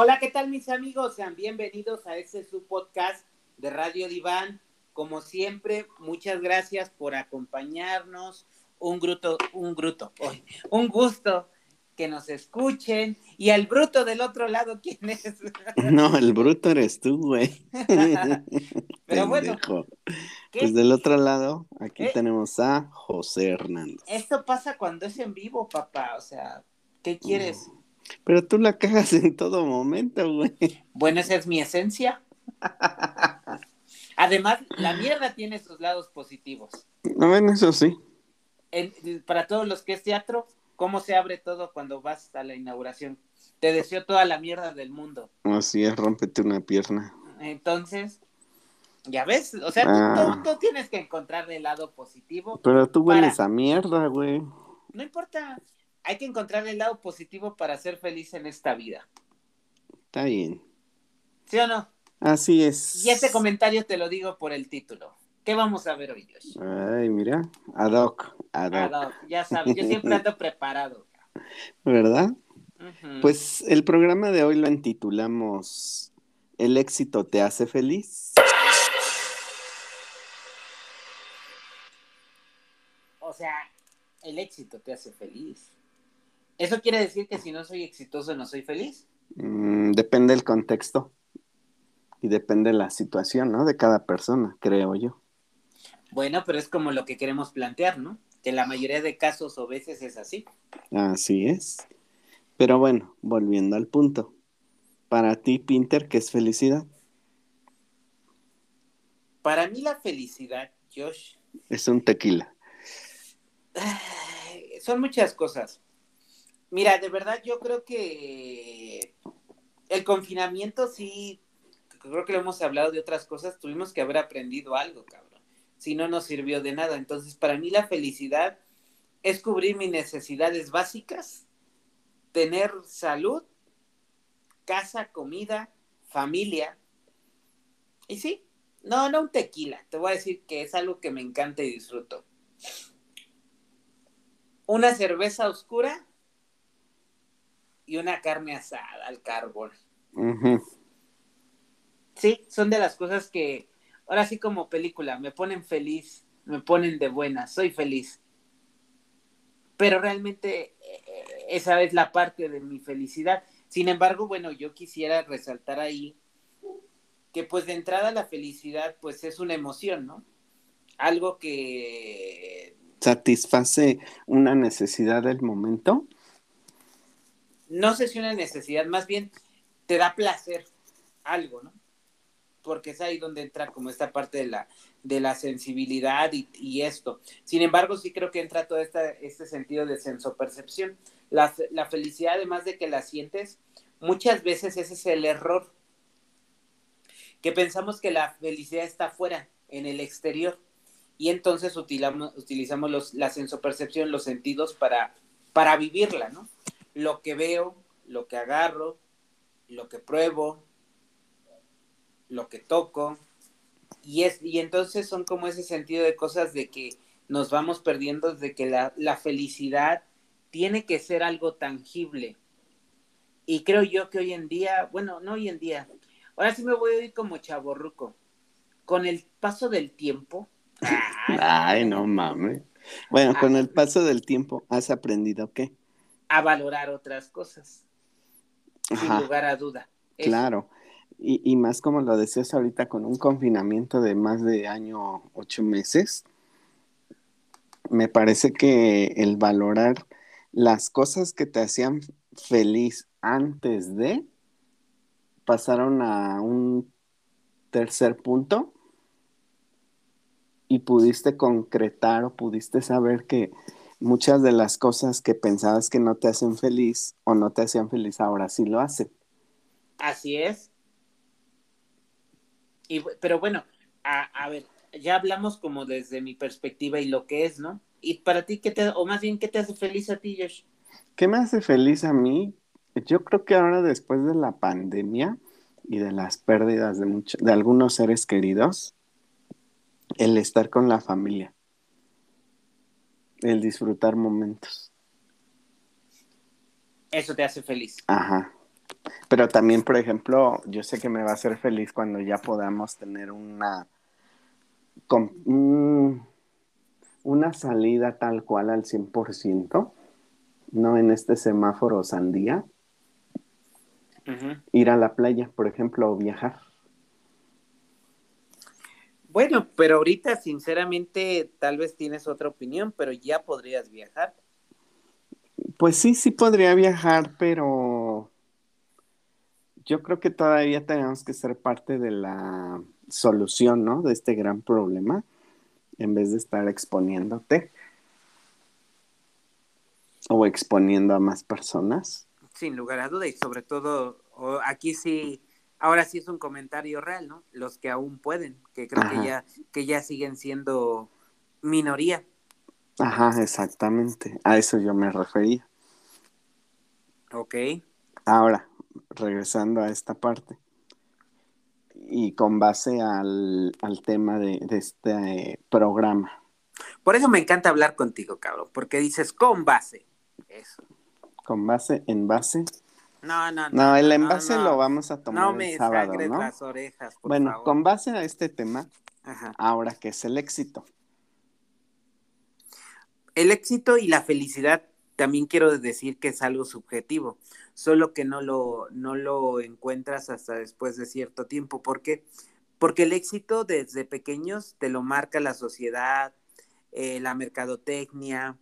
Hola, ¿qué tal mis amigos? Sean bienvenidos a este su podcast de Radio Diván. Como siempre, muchas gracias por acompañarnos. Un gruto, un gruto, un gusto que nos escuchen. Y el bruto del otro lado, ¿quién es? No, el bruto eres tú, güey. Pero bueno. Pues del otro lado, aquí ¿Eh? tenemos a José Hernández. Esto pasa cuando es en vivo, papá. O sea, ¿qué quieres? Pero tú la cagas en todo momento, güey. Bueno, esa es mi esencia. Además, la mierda tiene sus lados positivos. No, bueno, eso sí. Para todos los que es teatro, ¿cómo se abre todo cuando vas a la inauguración? Te deseo toda la mierda del mundo. Así es, rómpete una pierna. Entonces, ya ves, o sea, tú, Ah. tú- tú tienes que encontrar el lado positivo. Pero tú Para. hueles a mierda, güey. No importa, hay que encontrar el lado positivo para ser feliz en esta vida. Está bien. ¿Sí o no? Así es. Y este comentario te lo digo por el título. ¿Qué vamos a ver hoy, Josh? Ay, mira. Ad hoc. Ad hoc. no, ya sabes, yo siempre ando preparado. ¿Verdad? Pues el programa de hoy lo intitulamos ¿El éxito te hace feliz? O sea, el éxito te hace feliz. ¿Eso quiere decir que si no soy exitoso no soy feliz? Mm, depende del contexto y depende la situación, ¿no? De cada persona, creo yo. Bueno, pero es como lo que queremos plantear, ¿no? Que la mayoría de casos o veces es así. Así es. Pero bueno, volviendo al punto. Para ti, Pinter, ¿qué es felicidad? Para mí la felicidad, Josh, Es un tequila. son muchas cosas. Mira, de verdad yo creo que el confinamiento sí, creo que lo hemos hablado de otras cosas, tuvimos que haber aprendido algo, cabrón. Si no nos sirvió de nada. Entonces, para mí la felicidad es cubrir mis necesidades básicas, tener salud, casa, comida, familia. Y sí, no, no un tequila, te voy a decir que es algo que me encanta y disfruto. Una cerveza oscura y una carne asada al carbón. Sí, son de las cosas que, ahora sí como película, me ponen feliz, me ponen de buena, soy feliz. Pero realmente eh, esa es la parte de mi felicidad. Sin embargo, bueno, yo quisiera resaltar ahí que pues de entrada la felicidad pues es una emoción, ¿no? Algo que ¿Satisface una necesidad del momento? No sé si una necesidad, más bien te da placer algo, ¿no? Porque es ahí donde entra como esta parte de la, de la sensibilidad y, esto. Sin embargo, sí creo que entra todo esta, este sentido de sensopercepción. La, la felicidad, además de que la sientes, muchas veces ese es el error. Que pensamos que la felicidad está afuera, en el exterior. Y entonces utilizamos, utilizamos los, la sensopercepción, los sentidos para, para vivirla, ¿no? Lo que veo, lo que agarro, lo que pruebo, lo que toco. Y, es, y entonces son como ese sentido de cosas de que nos vamos perdiendo de que la, la felicidad tiene que ser algo tangible. Y creo yo que hoy en día, bueno, no hoy en día, ahora sí me voy a ir como chaborruco. Con el paso del tiempo. Ay, no mames. Bueno, con el paso del tiempo, ¿has aprendido qué? A valorar otras cosas, sin lugar a duda. Eso. claro. Y, y más como lo decías ahorita, con un confinamiento de más de año, ocho meses, me parece que el valorar las cosas que te hacían feliz antes de pasaron a un tercer punto y pudiste concretar o pudiste saber que muchas de las cosas que pensabas que no te hacen feliz o no te hacían feliz ahora sí lo hacen. Así es. Y, pero bueno, a, a ver, ya hablamos como desde mi perspectiva y lo que es, ¿no? Y para ti, ¿qué te, o más bien, ¿qué te hace feliz a ti, Josh? ¿Qué me hace feliz a mí? Yo creo que ahora después de la pandemia y de las pérdidas de, mucho- de algunos seres queridos, el estar con la familia, el disfrutar momentos. Eso te hace feliz. Ajá. Pero también, por ejemplo, yo sé que me va a hacer feliz cuando ya podamos tener una, una salida tal cual al 100%, no en este semáforo sandía. Ir a la playa, por ejemplo, o viajar. Bueno, pero ahorita sinceramente tal vez tienes otra opinión, pero ya podrías viajar. Pues sí, sí podría viajar, pero yo creo que todavía tenemos que ser parte de la solución, ¿no? De este gran problema, en vez de estar exponiéndote o exponiendo a más personas. Sin lugar a duda, y sobre todo, aquí sí, ahora sí es un comentario real, ¿no? Los que aún pueden, que creo que ya, que ya siguen siendo minoría. Ajá, exactamente. A eso yo me refería. Ok. Ahora, regresando a esta parte. Y con base al, tema de, este programa. Por eso me encanta hablar contigo, cabrón, porque dices con base. Eso. Con base, en base. No, no, no. No, el envase lo vamos a tomar no me el sábado, ¿no? las orejas, por Bueno, con base a este tema, ahora que es el éxito. El éxito y la felicidad también quiero decir que es algo subjetivo, solo que no lo, no lo encuentras hasta después de cierto tiempo. ¿Por qué? Porque el éxito desde pequeños te lo marca la sociedad, eh, la mercadotecnia,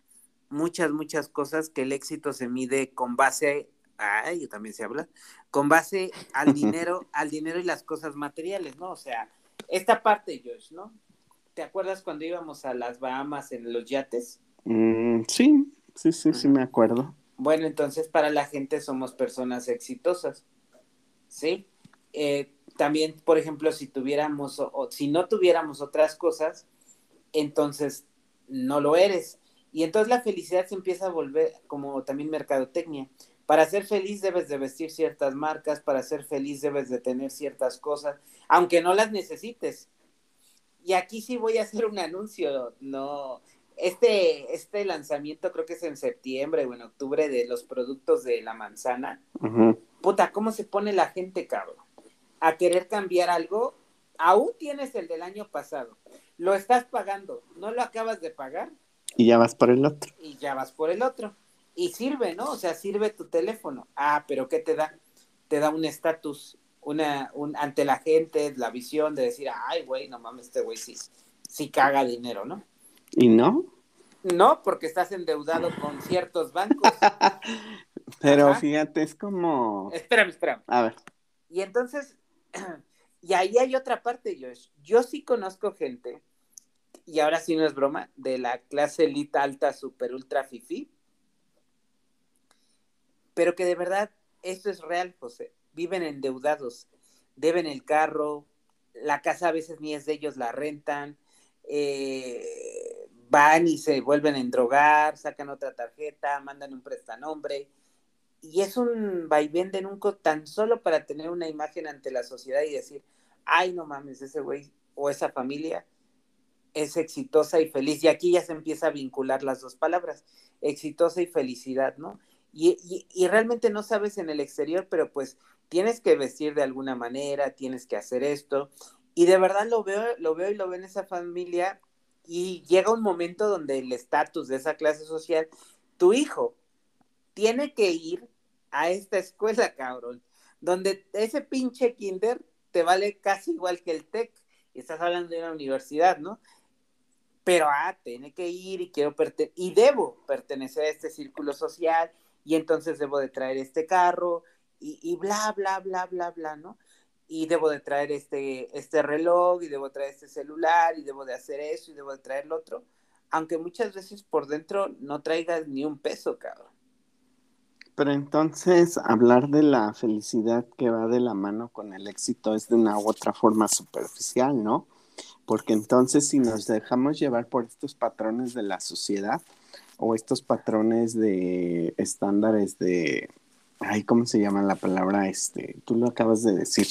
muchas, muchas cosas que el éxito se mide con base, ay, también se habla, con base al dinero, al dinero y las cosas materiales, ¿no? O sea, esta parte, Josh, ¿no? ¿Te acuerdas cuando íbamos a las Bahamas en los yates? Mm, sí, sí, sí, sí, me acuerdo. Bueno, entonces para la gente somos personas exitosas, ¿sí? Eh, también, por ejemplo, si tuviéramos o, si no tuviéramos otras cosas, entonces no lo eres. Y entonces la felicidad se empieza a volver como también mercadotecnia. Para ser feliz debes de vestir ciertas marcas, para ser feliz debes de tener ciertas cosas, aunque no las necesites. Y aquí sí voy a hacer un anuncio, no, este, este lanzamiento creo que es en septiembre o en octubre de los productos de la manzana. Puta, ¿cómo se pone la gente, cabrón? A querer cambiar algo. Aún tienes el del año pasado. Lo estás pagando. No lo acabas de pagar. Y ya vas por el otro. Y ya vas por el otro. Y sirve, ¿no? O sea, sirve tu teléfono. Ah, pero ¿qué te da? Te da un estatus, una, un, ante la gente, la visión de decir, ay, güey, no mames, este güey sí, sí caga dinero, ¿no? ¿Y no? No, porque estás endeudado con ciertos bancos. Pero fíjate, es como... Espérame, espérame. A ver. Y entonces, y ahí hay otra parte, Josh. Yo sí conozco gente, y ahora sí no es broma, de la clase elite alta, super ultra fifi, pero que de verdad esto es real, José. Viven endeudados, deben el carro, la casa a veces ni es de ellos, la rentan, eh, van y se vuelven a endrogar, sacan otra tarjeta, mandan un prestanombre. Y es un vaivén de nunca tan solo para tener una imagen ante la sociedad y decir, ay, no mames, ese güey o esa familia es exitosa y feliz. Y aquí ya se empieza a vincular las dos palabras, exitosa y felicidad, ¿no? Y, realmente no sabes en el exterior, pero pues tienes que vestir de alguna manera, tienes que hacer esto. Y de verdad lo veo, lo veo y lo veo en esa familia y llega un momento donde el estatus de esa clase social, tu hijo tiene que ir a esta escuela, cabrón, donde ese pinche kinder te vale casi igual que el TEC, estás hablando de una universidad, ¿no? Pero, ah, tiene que ir y quiero y debo pertenecer a este círculo social, y entonces debo de traer este carro, y, y bla, bla, bla, bla, bla, ¿no? y debo de traer este, este reloj y debo traer este celular y debo de hacer eso y debo de traer lo otro, aunque muchas veces por dentro no traigas ni un peso, cabrón. Pero entonces hablar de la felicidad que va de la mano con el éxito es de una u otra forma superficial, ¿no? Porque entonces si nos dejamos llevar por estos patrones de la sociedad o estos patrones de estándares de Ay, ¿cómo se llama la palabra? Este, tú lo acabas de decir.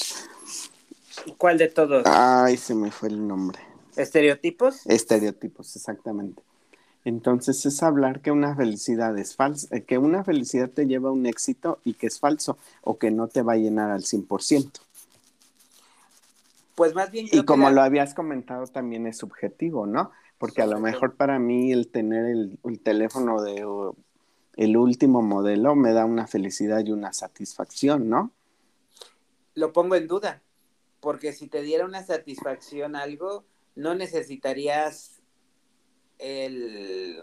¿Cuál de todos? Ay, se me fue el nombre. ¿Estereotipos? Estereotipos, exactamente. Entonces es hablar que una felicidad es falsa, eh, que una felicidad te lleva a un éxito y que es falso o que no te va a llenar al 100%. Pues más bien... y como lo habías comentado, también es subjetivo, ¿no? Porque a lo mejor para mí el tener el, teléfono de el último modelo me da una felicidad y una satisfacción, ¿no? Lo pongo en duda, porque si te diera una satisfacción algo, no necesitarías el,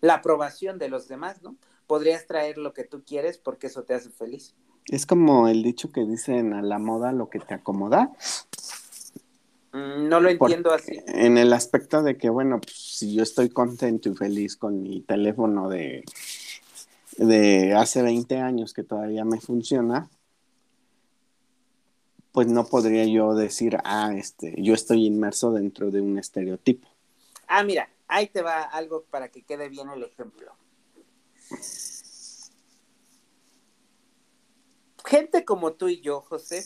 la aprobación de los demás, ¿no? Podrías traer lo que tú quieres porque eso te hace feliz. Es como el dicho que dicen a la moda lo que te acomoda. Mm, no lo entiendo así. En el aspecto de que, bueno, pues, si yo estoy contento y feliz con mi teléfono de, de hace 20 años que todavía me funciona, pues no podría yo decir, ah, este, yo estoy inmerso dentro de un estereotipo. Ah, mira, ahí te va algo para que quede bien el ejemplo. gente como tú y yo, José,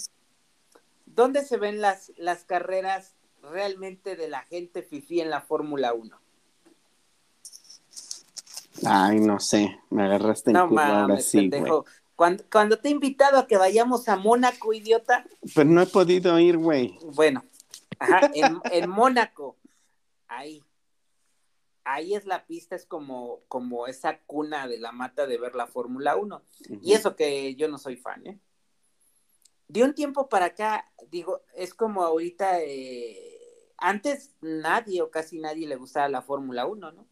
¿dónde se ven las, las carreras realmente de la gente fifí en la Fórmula 1? Ay, no sé, me agarraste en no, ahora sí, Cuando, cuando, te he invitado a que vayamos a Mónaco, idiota. Pues no he podido ir, güey. Bueno, ajá, en, en Mónaco, ahí, ahí es la pista, es como, como esa cuna de la mata de ver la Fórmula 1. Y eso que yo no soy fan, ¿eh? De un tiempo para acá, digo, es como ahorita, eh, antes nadie o casi nadie le gustaba la Fórmula 1, ¿no?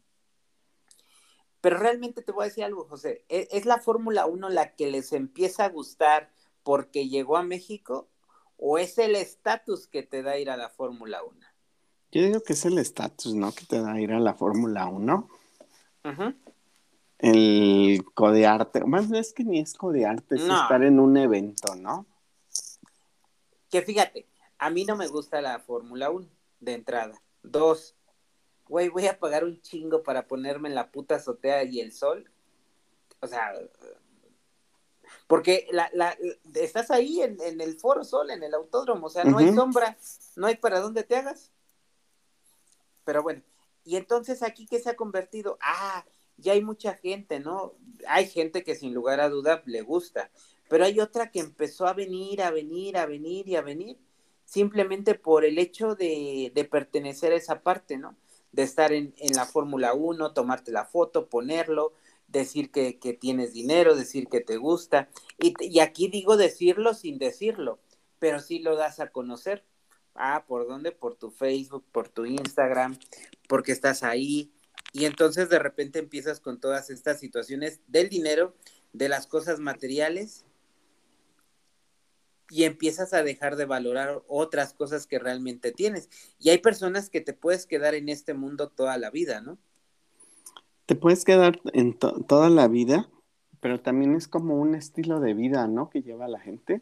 Pero realmente te voy a decir algo, José, ¿es, es la Fórmula 1 la que les empieza a gustar porque llegó a México o es el estatus que te da ir a la Fórmula 1? Yo digo que es el estatus, ¿no? Que te da ir a la Fórmula 1. El codearte. Más es que ni es codearte, es estar en un evento, ¿no? Que fíjate, a mí no me gusta la Fórmula 1 de entrada. Dos, güey, voy a pagar un chingo para ponerme en la puta azotea y el sol. O sea, porque la, la, estás ahí en, en, el Foro Sol, en el autódromo, o sea, no hay sombra, no hay para dónde te hagas. Pero bueno, y entonces aquí que se ha convertido, ah, ya hay mucha gente, ¿no? Hay gente que sin lugar a duda le gusta, pero hay otra que empezó a venir, a venir, a venir y a venir, simplemente por el hecho de, de pertenecer a esa parte, ¿no? De estar en, la Fórmula 1, tomarte la foto, ponerlo, decir que, que, tienes dinero, decir que te gusta. Y, y aquí digo decirlo sin decirlo, pero sí lo das a conocer. Ah, ¿por dónde? Por tu Facebook, por tu Instagram, porque estás ahí. Y entonces de repente empiezas con todas estas situaciones del dinero, de las cosas materiales, y empiezas a dejar de valorar otras cosas que realmente tienes. Y hay personas que te puedes quedar en este mundo toda la vida, ¿no? Te puedes quedar en toda la vida, pero también es como un estilo de vida, ¿no? Que lleva la gente.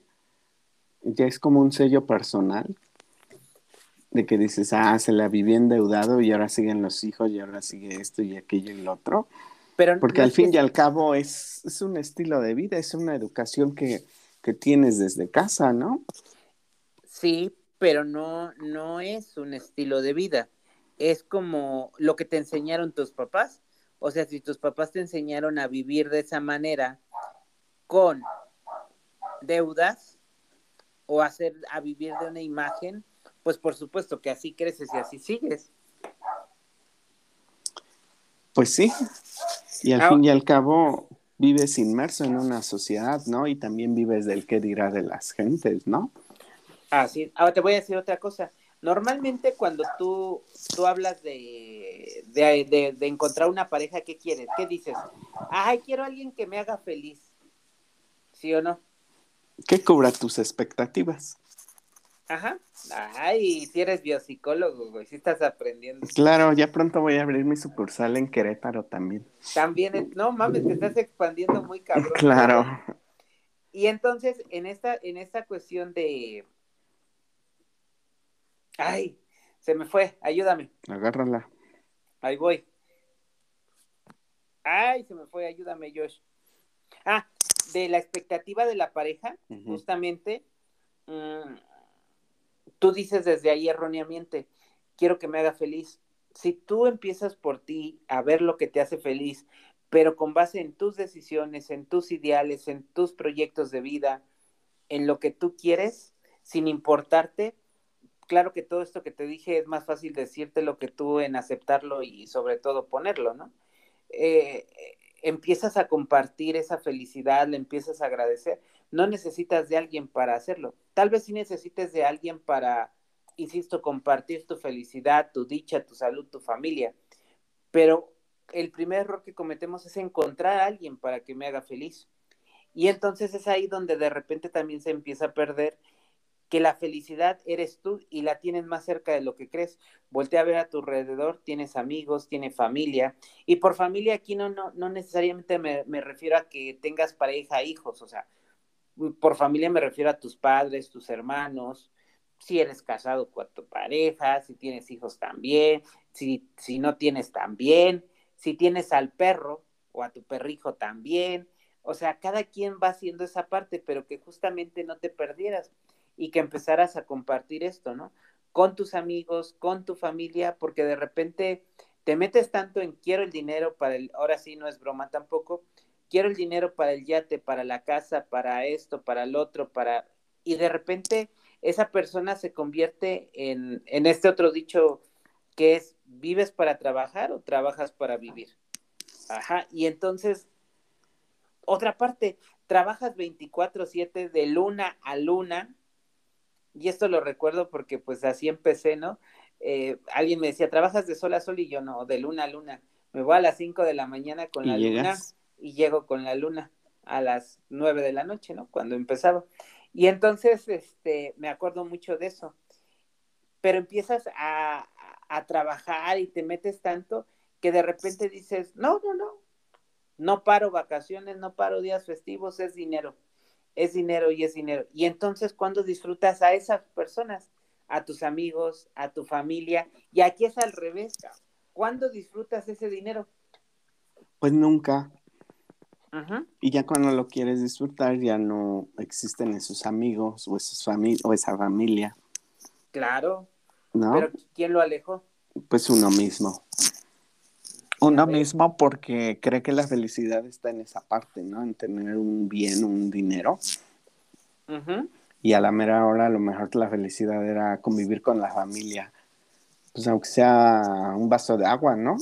Ya es como un sello personal de que dices, ah, se la viví endeudado y ahora siguen los hijos y ahora sigue esto y aquello y lo otro. Pero Porque al fin y al cabo es, es, un estilo de vida, es una educación que, que, tienes desde casa, ¿no? Sí, pero no, no es un estilo de vida. Es como lo que te enseñaron tus papás. O sea, si tus papás te enseñaron a vivir de esa manera con deudas o hacer a vivir de una imagen, pues por supuesto que así creces y así sigues. Pues sí, y al fin y al cabo vives inmerso en una sociedad, ¿no? Y también vives del qué dirá de las gentes, ¿no? Así, ahora te voy a decir otra cosa. Normalmente cuando tú, tú hablas de, de, de encontrar una pareja, ¿qué quieres? ¿Qué dices? Ay, quiero a alguien que me haga feliz. ¿Sí o no? Que cubra tus expectativas. Ajá. Ay, si eres biopsicólogo, güey, si estás aprendiendo. Claro, ya pronto voy a abrir mi sucursal en Querétaro también. También, no mames, te estás expandiendo muy cabrón. Claro. Y entonces, en esta, en esta cuestión de. Ay, se me fue, ayúdame. Agárrala. Ahí voy. Ay, se me fue, ayúdame, Josh. Ah, de la expectativa de la pareja, justamente. Mm, tú dices desde ahí erróneamente, quiero que me haga feliz, si tú empiezas por ti a ver lo que te hace feliz, pero con base en tus decisiones, en tus ideales, en tus proyectos de vida, en lo que tú quieres, sin importarte, claro que todo esto que te dije es más fácil decirte lo que tú en aceptarlo y sobre todo ponerlo, ¿no? Eh, empiezas a compartir esa felicidad, le empiezas a agradecer. No necesitas de alguien para hacerlo. Tal vez sí necesites de alguien para, insisto, compartir tu felicidad, tu dicha, tu salud, tu familia. Pero el primer error que cometemos es encontrar a alguien para que me haga feliz. Y entonces es ahí donde de repente también se empieza a perder que la felicidad eres tú y la tienes más cerca de lo que crees. Voltea a ver a tu alrededor, tienes amigos, tienes familia. Y por familia aquí no, no, no necesariamente me, me refiero a que tengas pareja, hijos, o sea, por familia me refiero a tus padres, tus hermanos, si eres casado con tu pareja, si tienes hijos también, si, si no tienes también, si tienes al perro o a tu perrijo también. O sea, cada quien va haciendo esa parte, pero que justamente no te perdieras y que empezaras a compartir esto, ¿no? Con tus amigos, con tu familia, porque de repente te metes tanto en quiero el dinero para el, ahora sí no es broma tampoco, quiero el dinero para el yate, para la casa, para esto, para el otro, para... Y de repente esa persona se convierte en, en este otro dicho que es, ¿vives para trabajar o trabajas para vivir? Ajá, y entonces, otra parte, trabajas 24/7 de luna a luna y esto lo recuerdo porque pues así empecé, ¿no? Eh, alguien me decía, ¿trabajas de sol a sol? Y yo no, de luna a luna. Me voy a las 5 de la mañana con la luna y llego con la luna a las 9 de la noche, ¿no? Cuando empezaba. Y entonces, este, me acuerdo mucho de eso. Pero empiezas a, a trabajar y te metes tanto que de repente dices, no, no, no, no paro vacaciones, no paro días festivos, es dinero es dinero y es dinero. Y entonces, cuando disfrutas a esas personas? A tus amigos, a tu familia. Y aquí es al revés. ¿Cuándo disfrutas ese dinero? Pues nunca. Y ya cuando lo quieres disfrutar, ya no existen esos amigos o, esos o esa familia. Claro. ¿No? Pero ¿quién lo alejó? Pues uno mismo. Uno mismo porque cree que la felicidad está en esa parte, ¿no? En tener un bien, un dinero. Y a la mera hora a lo mejor la felicidad era convivir con la familia. Pues aunque sea un vaso de agua, ¿no?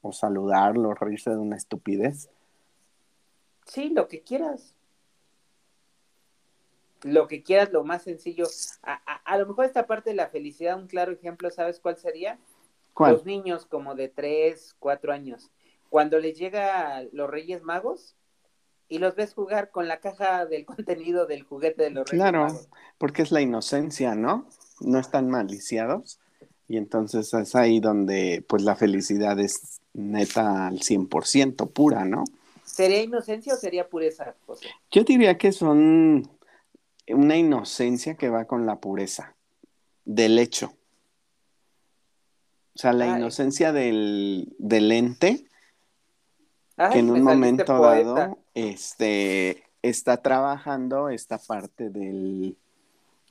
O saludarlo, reírse de una estupidez. Sí, lo que quieras. Lo que quieras, lo más sencillo. A, a lo mejor esta parte de la felicidad, un claro ejemplo, ¿sabes cuál sería? Los niños como de 3, 4 años, cuando les llega los Reyes Magos y los ves jugar con la caja del contenido del juguete de los Reyes Magos. Claro, porque es la inocencia, ¿no? No están maliciados y entonces es ahí donde pues la felicidad es neta al 100% pura, ¿no? ¿Sería inocencia o sería pureza, José? Yo diría que son una inocencia que va con la pureza del hecho. O sea, la inocencia del, del ente que en un momento dado este, está trabajando esta parte del,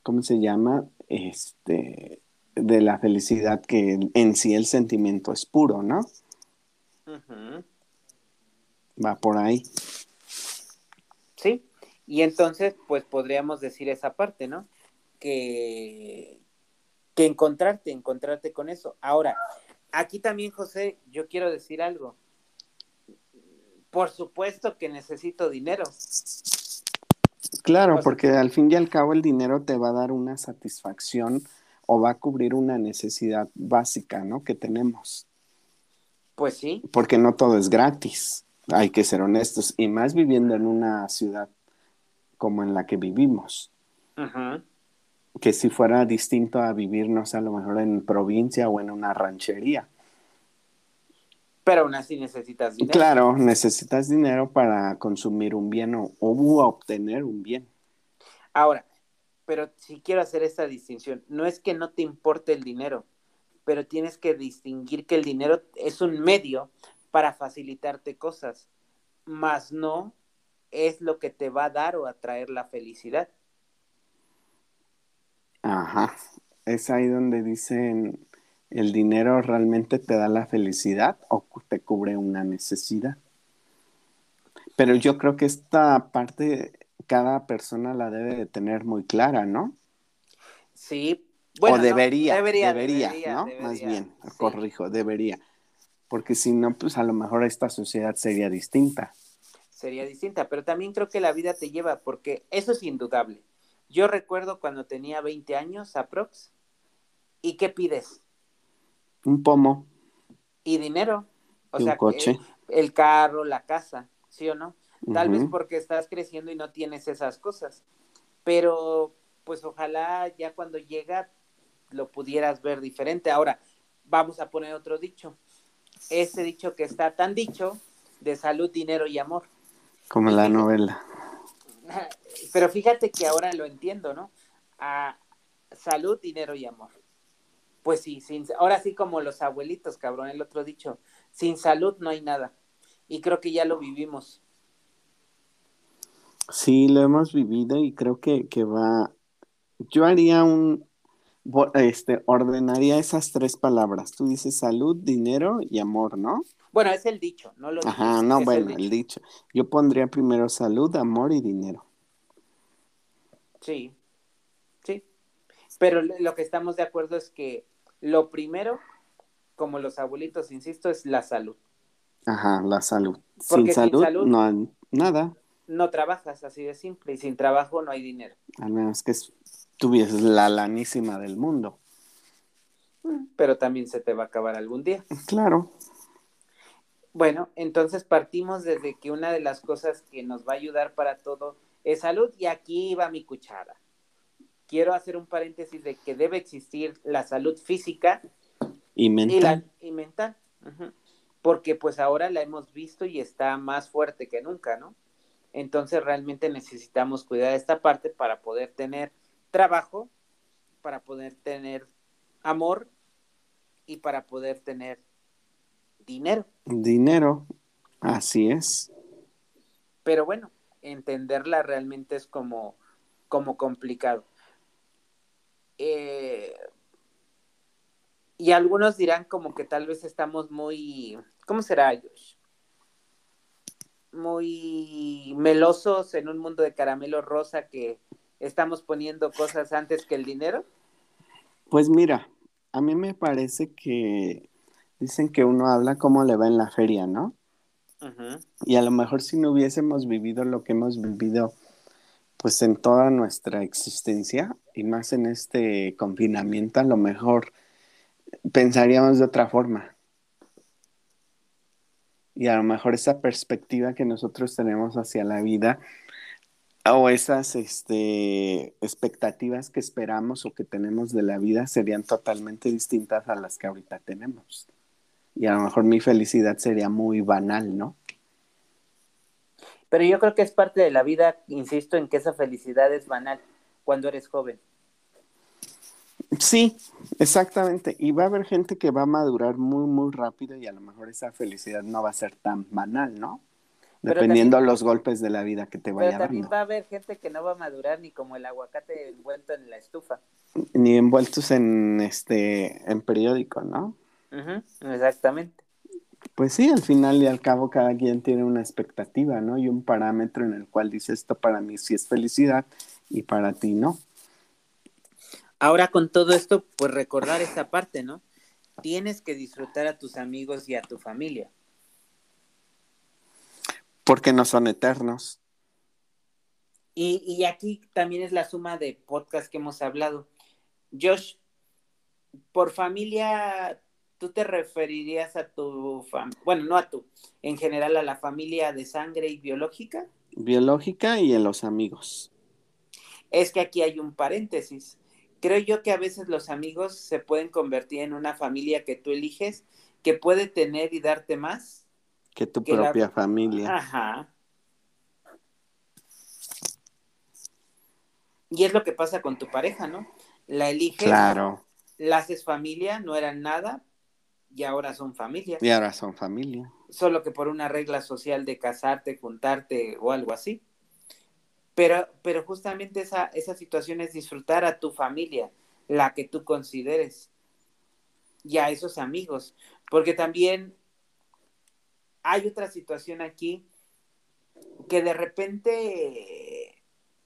¿cómo se llama? Este, de la felicidad que en sí el sentimiento es puro, ¿no? Va por ahí. Sí, y entonces pues podríamos decir esa parte, ¿no? Que, que encontrarte, encontrarte con eso. Ahora, aquí también, José, yo quiero decir algo. Por supuesto que necesito dinero. Claro, porque al fin y al cabo el dinero te va a dar una satisfacción o va a cubrir una necesidad básica, ¿no? Que tenemos. Pues sí. Porque no todo es gratis, hay que ser honestos, y más viviendo en una ciudad como en la que vivimos. Ajá que si fuera distinto a vivir, no sé, a lo mejor en provincia o en una ranchería. Pero aún así necesitas dinero. Claro, necesitas dinero para consumir un bien o, obtener un bien. Ahora, pero si quiero hacer esta distinción, no es que no te importe el dinero, pero tienes que distinguir que el dinero es un medio para facilitarte cosas, más no es lo que te va a dar o atraer la felicidad. Ajá, es ahí donde dicen ¿El dinero realmente te da la felicidad o te cubre una necesidad? Pero yo creo que esta parte cada persona la debe de tener muy clara, ¿no? Sí. Bueno, o debería, debería, debería, ¿no? Más bien, corrijo, debería. Porque si no, pues a lo mejor esta sociedad sería distinta. Sería distinta, pero también creo que la vida te lleva, porque eso es indudable. Yo recuerdo cuando tenía 20 años, aprox, ¿y qué pides? Un pomo. Y dinero. O sea, un coche. El, carro, la casa, ¿sí o no? Tal vez porque estás creciendo y no tienes esas cosas. Pero, pues ojalá ya cuando llega lo pudieras ver diferente. Ahora, vamos a poner otro dicho. Ese dicho que está tan dicho de salud, dinero y amor. Como la novela. Pero fíjate que ahora lo entiendo, ¿no? A salud, dinero y amor. Pues sí, sin, ahora sí como los abuelitos, cabrón, el otro dicho, sin salud no hay nada. Y creo que ya lo vivimos. Sí, lo hemos vivido y creo que, que va, yo haría un, este, ordenaría esas tres palabras. Tú dices salud, dinero y amor, ¿no? Bueno, es el dicho, no lo Ajá, no, bueno, el dicho. Yo pondría primero salud, amor y dinero. Sí, sí. Pero lo que estamos de acuerdo es que lo primero, como los abuelitos, insisto, es la salud. Ajá, la salud. sin salud, no hay nada. No trabajas, así de simple, y sin trabajo no hay dinero. Al menos que tuvieses la lanísima del mundo. Pero también se te va a acabar algún día. Claro. Bueno, entonces partimos desde que una de las cosas que nos va a ayudar para todo es salud y aquí va mi cuchara quiero hacer un paréntesis de que debe existir la salud física y mental. Y, mental. Porque pues ahora la hemos visto y está más fuerte que nunca, ¿no? Entonces realmente necesitamos cuidar esta parte para poder tener trabajo, para poder tener amor y para poder tener dinero. Dinero, así es. Pero bueno, entenderla realmente es como, como complicado. Eh, y algunos dirán como que tal vez estamos muy, ¿cómo será, Josh? Muy melosos en un mundo de caramelo rosa que estamos poniendo cosas antes que el dinero. Pues mira, a mí me parece que dicen que uno habla como le va en la feria, ¿no? Y a lo mejor si no hubiésemos vivido lo que hemos vivido pues en toda nuestra existencia y más en este confinamiento, a lo mejor pensaríamos de otra forma. Y a lo mejor esa perspectiva que nosotros tenemos hacia la vida o esas este, expectativas que esperamos o que tenemos de la vida serían totalmente distintas a las que ahorita tenemos. Y a lo mejor mi felicidad sería muy banal, ¿no? Pero yo creo que es parte de la vida, insisto en que esa felicidad es banal cuando eres joven. Sí, exactamente. Y va a haber gente que va a madurar muy, muy rápido y a lo mejor esa felicidad no va a ser tan banal, ¿no? Dependiendo de los golpes de la vida que te vaya Pero también va a haber gente que no va a madurar ni como el aguacate envuelto en la estufa. Ni envueltos en este en periódico, ¿no? exactamente. Pues sí, al final y al cabo cada quien tiene una expectativa, ¿no? Y un parámetro en el cual dice esto para mí sí es felicidad y para ti no. Ahora con todo esto, pues recordar esta parte, ¿no? Tienes que disfrutar a tus amigos y a tu familia. Porque no son eternos. Y, y aquí también es la suma de podcast que hemos hablado. Josh, por familia ¿tú te referirías a tu, bueno, no a tu, en general a la familia de sangre y biológica? Biológica y en los amigos. Es que aquí hay un paréntesis. Creo yo que a veces los amigos se pueden convertir en una familia que tú eliges, que puede tener y darte más. Que tu propia familia. Ajá. Y es lo que pasa con tu pareja, ¿no? La eliges. Claro. La haces familia, no eran nada, y ahora son familia. Y ahora son familia. Solo que por una regla social de casarte, juntarte o algo así. Pero, pero justamente esa, esa situación es disfrutar a tu familia, la que tú consideres. y a esos amigos, porque también hay otra situación aquí que de repente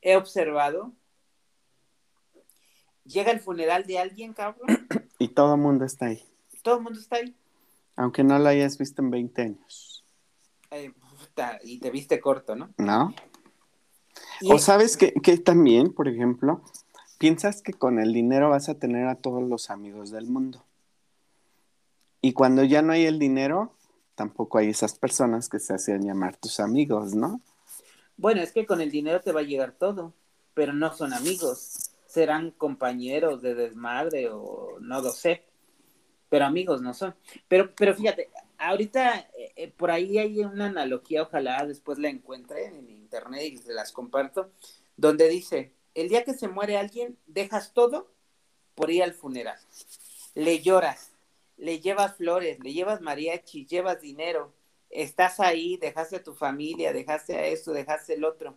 he observado. Llega el funeral de alguien, cabrón. Y todo el mundo está ahí. Todo el mundo está ahí. Aunque no lo hayas visto en 20 años. Eh, puta, y te viste corto, ¿no? ¿No? Y O es- sabes que, que también, por ejemplo, piensas que con el dinero vas a tener a todos los amigos del mundo. Y cuando ya no hay el dinero, tampoco hay esas personas que se hacían llamar tus amigos, ¿no? Bueno, es que con el dinero te va a llegar todo, pero no son amigos. Serán compañeros de desmadre o no lo sé. Pero amigos no son. Pero, pero fíjate, ahorita eh, eh, por ahí hay una analogía, ojalá después la encuentre en internet y se las comparto, donde dice, el día que se muere alguien, dejas todo por ir al funeral. Le lloras, le llevas flores, le llevas mariachi, llevas dinero, estás ahí, dejaste a tu familia, dejaste a esto, dejaste el otro.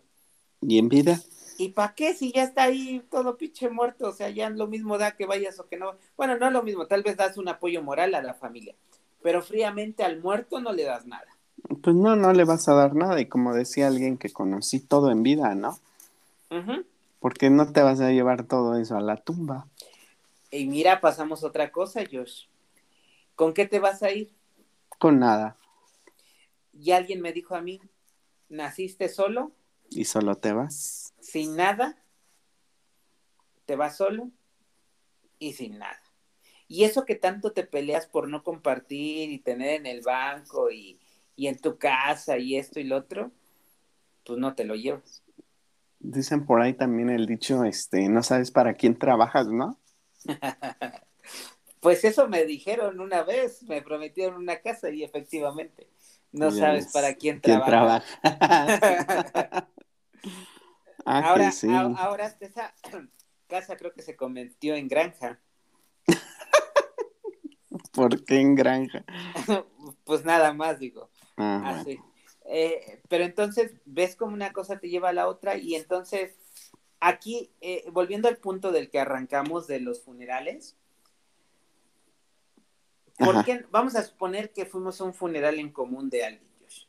Y en vida, ¿Y para qué si ya está ahí todo pinche muerto? O sea, ya lo mismo da que vayas o que no. Bueno, no es lo mismo, tal vez das un apoyo moral a la familia, pero fríamente al muerto no le das nada. pues no, no le vas a dar nada. Y como decía alguien que conocí todo en vida, ¿no? Porque no te vas a llevar todo eso a la tumba. Y mira, pasamos otra cosa, Josh. ¿Con qué te vas a ir? Con nada. Y alguien me dijo a mí, ¿naciste solo? Y solo te vas. sin nada, te vas solo y sin nada. Y eso que tanto te peleas por no compartir y tener en el banco y, y en tu casa y esto y lo otro, pues no te lo llevas. Dicen por ahí también el dicho, este, no sabes para quién trabajas, ¿no? Pues eso me dijeron una vez, me prometieron una casa y efectivamente, no sabes para quién ¿Quién trabaja. trabaja? ah, ahora, que sí. a- ahora esa casa creo que se convirtió en granja. ¿Por qué en granja? pues nada más, digo. Ah, bueno. Así. Eh, pero entonces ves como una cosa te lleva a la otra y entonces aquí, eh, volviendo al punto del que arrancamos de los funerales, ¿por Ajá. qué? Vamos a suponer que fuimos a un funeral en común de alguien Josh,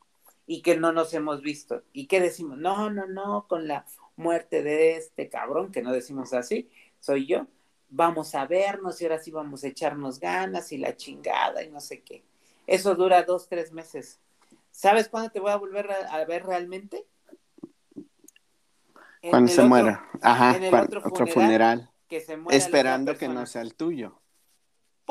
y que no nos hemos visto y que decimos, no, no, no, con la muerte de este cabrón, que no decimos así, soy yo, vamos a vernos y ahora sí vamos a echarnos ganas y la chingada y no sé qué. Eso dura dos, tres meses. ¿Sabes cuándo te voy a volver a, a ver realmente? En Cuando se otro- muera. Ajá, en el otro otro, funeral, funeral. Que se muera la Esperando que no sea el tuyo.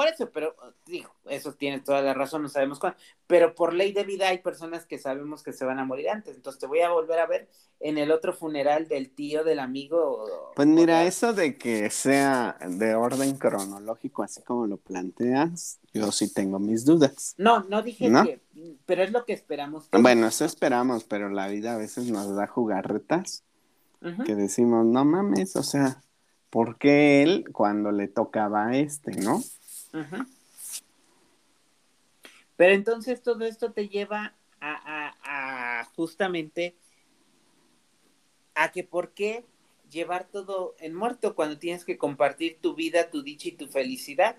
Por eso, pero digo, eso tiene toda la razón, no sabemos cuándo. Pero por ley de vida hay personas que sabemos que se van a morir antes. Entonces te voy a volver a ver en el otro funeral del tío, del amigo. Pues mira, eso de que sea de orden cronológico, así como lo planteas, yo sí tengo mis dudas. No, no dije ¿No? que, pero es lo que esperamos. Bueno, eso esperamos, pero la vida a veces nos da jugarretas que decimos, no mames, o sea, ¿por qué él cuando le tocaba a este, no? Ujú. Pero entonces todo esto te lleva a, a- a justamente a que por qué llevar todo en muerto cuando tienes que compartir tu vida, tu dicha y tu felicidad.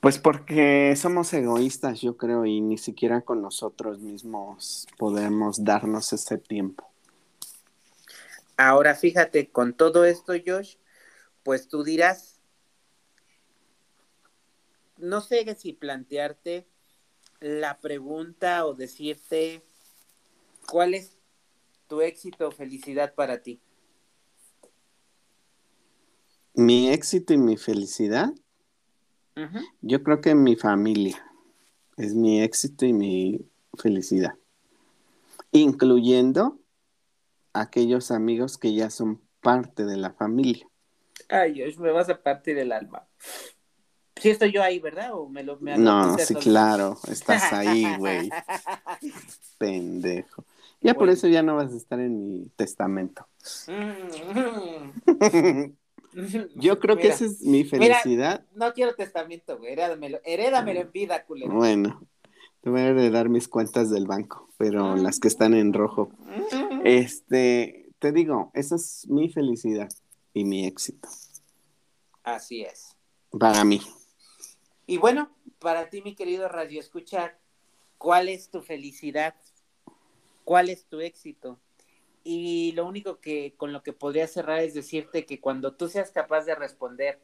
Pues porque somos egoístas, yo creo, y ni siquiera con nosotros mismos podemos darnos ese tiempo. Ahora fíjate, con todo esto, Josh, pues tú dirás, no sé si plantearte la pregunta o decirte cuál es tu éxito o felicidad para ti. Mi éxito y mi felicidad, yo creo que mi familia es mi éxito y mi felicidad, incluyendo aquellos amigos que ya son parte de la familia. Ay, Josh, me vas a partir el alma. Sí estoy yo ahí, ¿verdad? ¿O me lo me No, sí, claro, estás ahí, güey, pendejo. Ya por eso ya no vas a estar en mi testamento. Yo creo que esa es mi felicidad. No quiero testamento, güey. Herédamelo, herédamelo en vida, culero. Bueno, te voy a heredar mis cuentas del banco, pero las que están en rojo. Este, te digo, esa es mi felicidad y mi éxito. Así es. Para mí. Y bueno, para ti, mi querido Radio Escuchar, ¿cuál es tu felicidad? ¿Cuál es tu éxito? Y lo único que con lo que podría cerrar es decirte que cuando tú seas capaz de responder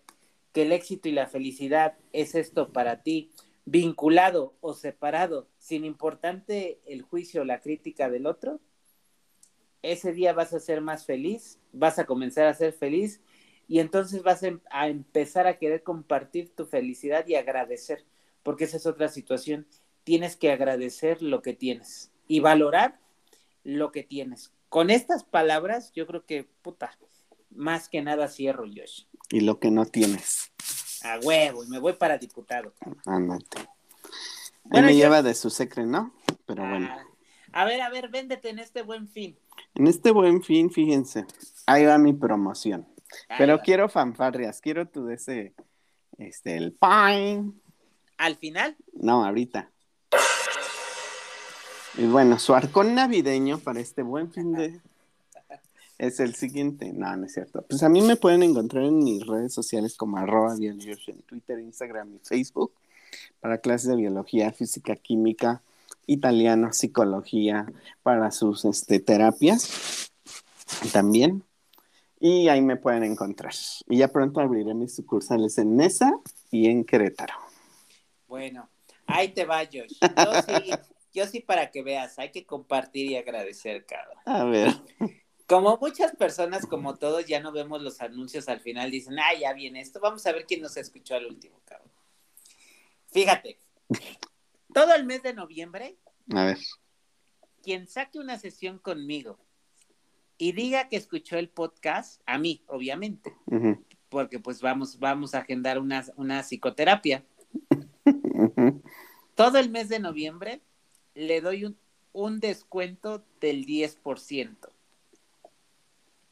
que el éxito y la felicidad es esto para ti, vinculado o separado, sin importante el juicio o la crítica del otro, ese día vas a ser más feliz, vas a comenzar a ser feliz y entonces vas a, em, empezar a querer compartir tu felicidad y agradecer, porque esa es otra situación. Tienes que agradecer lo que tienes y valorar lo que tienes. Con estas palabras, yo creo que, puta, más que nada cierro, Josh. Y lo que no tienes. A huevo, y me voy para diputado. Ándate. Él me lleva de su secre, ¿no? Pero ah, bueno. A ver, a ver, véndete en este buen fin. En este buen fin, fíjense, ahí va mi promoción. Pero quiero fanfarrias, quiero tu de ese, este, el pine. ¿Al final? No, ahorita. Y bueno, su arcón navideño para este buen fin de... es el siguiente. No, no es cierto. Pues a mí me pueden encontrar en mis redes sociales como arroba en Twitter, Instagram y Facebook para clases de biología, física, química, italiano, psicología, para sus este, terapias también. Y ahí me pueden encontrar. Y ya pronto abriré mis sucursales en Nesa y en Querétaro. Bueno, ahí te va, Josh. Yo sí, yo sí para que veas, hay que compartir y agradecer, cabrón. A ver. Como muchas personas, como todos, ya no vemos los anuncios al final, dicen, ah, ya viene esto, vamos a ver quién nos escuchó al último, cabrón. Fíjate, todo el mes de noviembre, a ver. Quien saque una sesión conmigo y diga que escuchó el podcast, a mí, obviamente, porque pues vamos, vamos a agendar una, una psicoterapia. Todo el mes de noviembre le doy un, un descuento del 10%.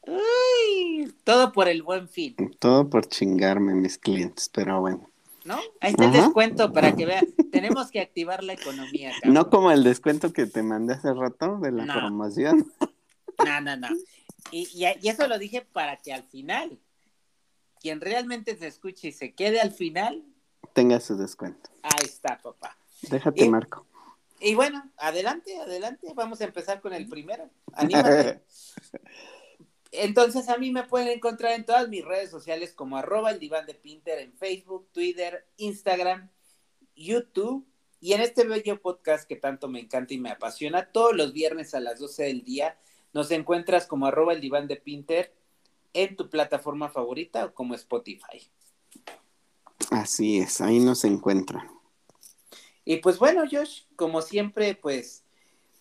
Uy, todo por el buen fin. Todo por chingarme mis clientes, pero bueno. ¿no? Ahí está el descuento para que vean. Tenemos que activar la economía. No como el descuento que te mandé hace rato de la promoción. No, no, no. Y, y, eso lo dije para que al final, quien realmente se escuche y se quede al final, tenga su descuento. Ahí está, papá. Déjate, Marco. Y bueno, adelante, adelante. Vamos a empezar con el primero. Anímate. Entonces a mí me pueden encontrar en todas mis redes sociales como arroba el diván de Pinter en Facebook, Twitter, Instagram, YouTube y en este bello podcast que tanto me encanta y me apasiona, todos los viernes a las 12 del día nos encuentras como arroba el diván de Pinter en tu plataforma favorita o como Spotify. Así es, ahí nos encuentran. Y pues bueno, Josh, como siempre, pues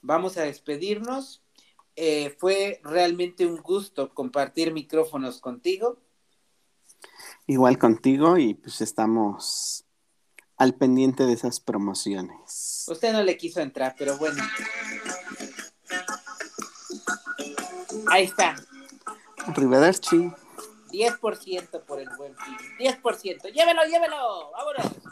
vamos a despedirnos. Eh, fue realmente un gusto compartir micrófonos contigo. Igual contigo y pues estamos al pendiente de esas promociones. Usted no le quiso entrar, pero bueno. Ahí está. Arrivederci. 10% por el buen fin. 10%. Llévelo, llévelo. Vámonos.